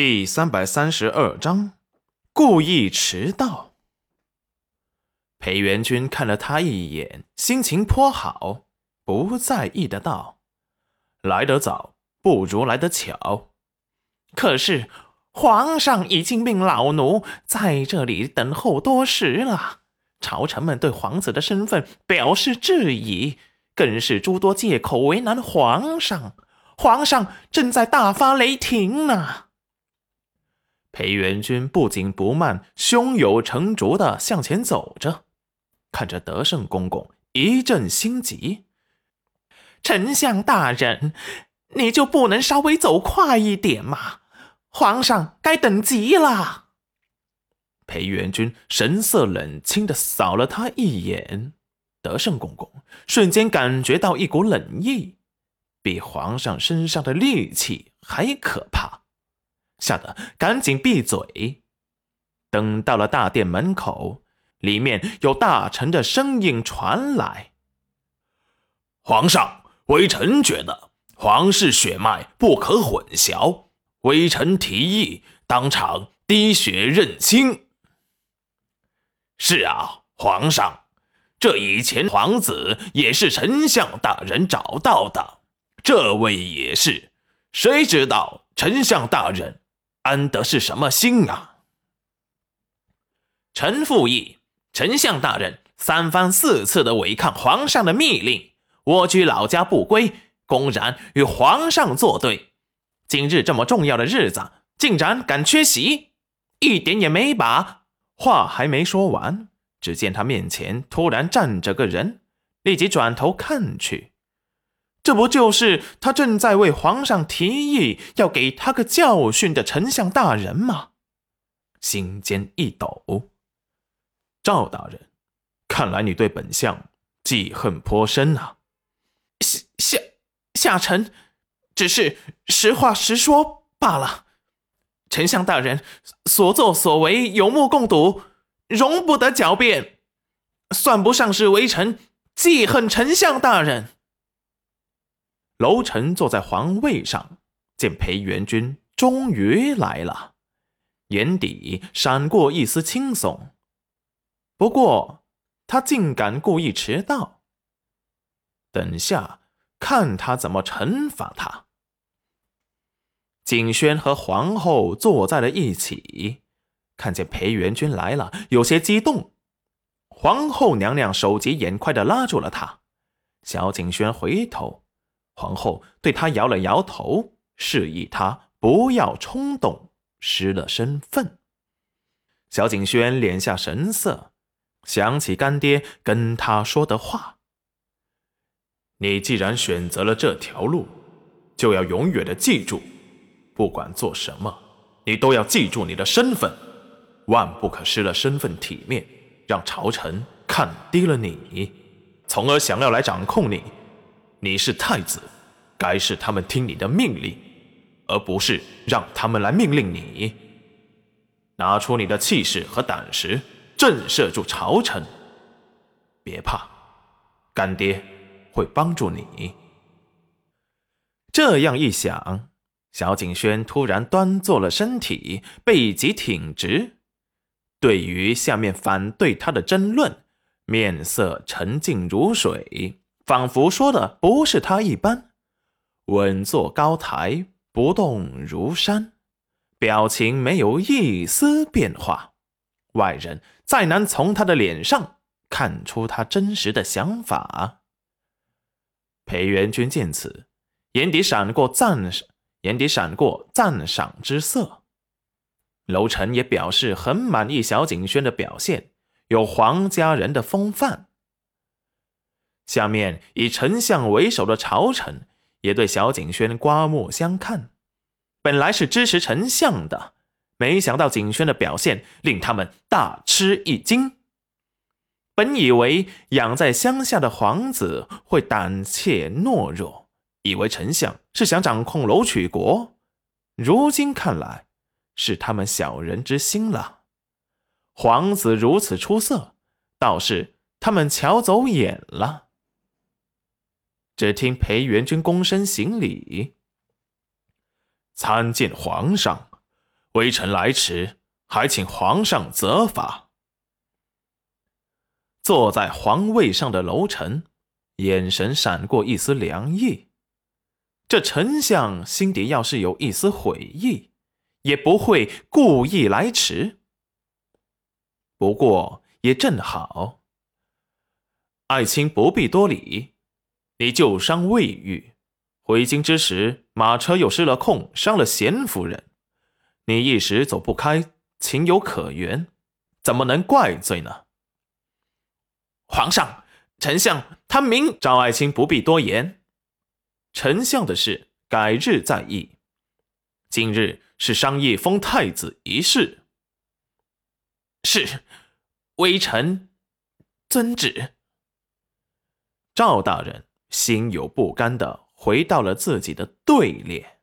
第三百三十二章，故意迟到。裴元君看了他一眼，心情颇好，不在意的道：“来得早，不如来得巧。可是皇上已经命老奴在这里等候多时了，朝臣们对皇子的身份表示质疑，更是诸多借口为难皇上。皇上正在大发雷霆呢。”裴元君不紧不慢、胸有成竹的向前走着，看着德胜公公一阵心急。丞相大人，你就不能稍微走快一点吗？皇上该等急了。裴元君神色冷清的扫了他一眼，德胜公公瞬间感觉到一股冷意，比皇上身上的戾气还可怕。吓得赶紧闭嘴。等到了大殿门口，里面有大臣的声音传来：“皇上，微臣觉得皇室血脉不可混淆，微臣提议当场滴血认亲。”“是啊，皇上，这以前皇子也是丞相大人找到的，这位也是，谁知道丞相大人？”安得是什么心啊！臣附议，丞相大人三番四次的违抗皇上的密令，蜗居老家不归，公然与皇上作对。今日这么重要的日子，竟然敢缺席，一点也没把话还没说完，只见他面前突然站着个人，立即转头看去。这不就是他正在为皇上提议要给他个教训的丞相大人吗？心间一抖。赵大人，看来你对本相记恨颇深啊。下下下臣只是实话实说罢了。丞相大人所作所为有目共睹，容不得狡辩，算不上是微臣记恨丞相大人。楼臣坐在皇位上，见裴元君终于来了，眼底闪过一丝轻松。不过他竟敢故意迟到，等下看他怎么惩罚他。景轩和皇后坐在了一起，看见裴元君来了，有些激动。皇后娘娘手疾眼快的拉住了他，小景轩回头。皇后对他摇了摇头，示意他不要冲动，失了身份。小景轩敛下神色，想起干爹跟他说的话：“你既然选择了这条路，就要永远的记住，不管做什么，你都要记住你的身份，万不可失了身份体面，让朝臣看低了你，从而想要来掌控你。”你是太子，该是他们听你的命令，而不是让他们来命令你。拿出你的气势和胆识，震慑住朝臣。别怕，干爹会帮助你。这样一想，小景轩突然端坐了身体，背脊挺直，对于下面反对他的争论，面色沉静如水。仿佛说的不是他一般，稳坐高台，不动如山，表情没有一丝变化，外人再难从他的脸上看出他真实的想法。裴元君见此，眼底闪过赞，眼底闪过赞赏之色。楼臣也表示很满意小景轩的表现，有皇家人的风范。下面以丞相为首的朝臣也对小景轩刮目相看。本来是支持丞相的，没想到景轩的表现令他们大吃一惊。本以为养在乡下的皇子会胆怯懦弱，以为丞相是想掌控楼曲国，如今看来是他们小人之心了。皇子如此出色，倒是他们瞧走眼了。只听裴元君躬身行礼，参见皇上。微臣来迟，还请皇上责罚。坐在皇位上的楼臣，眼神闪过一丝凉意。这丞相心底要是有一丝悔意，也不会故意来迟。不过也正好，爱卿不必多礼。你旧伤未愈，回京之时马车又失了控，伤了贤夫人，你一时走不开，情有可原，怎么能怪罪呢？皇上，丞相他明赵爱卿不必多言，丞相的事改日再议。今日是商议封太子一事。是，微臣遵旨。赵大人心有不甘的回到了自己的队列。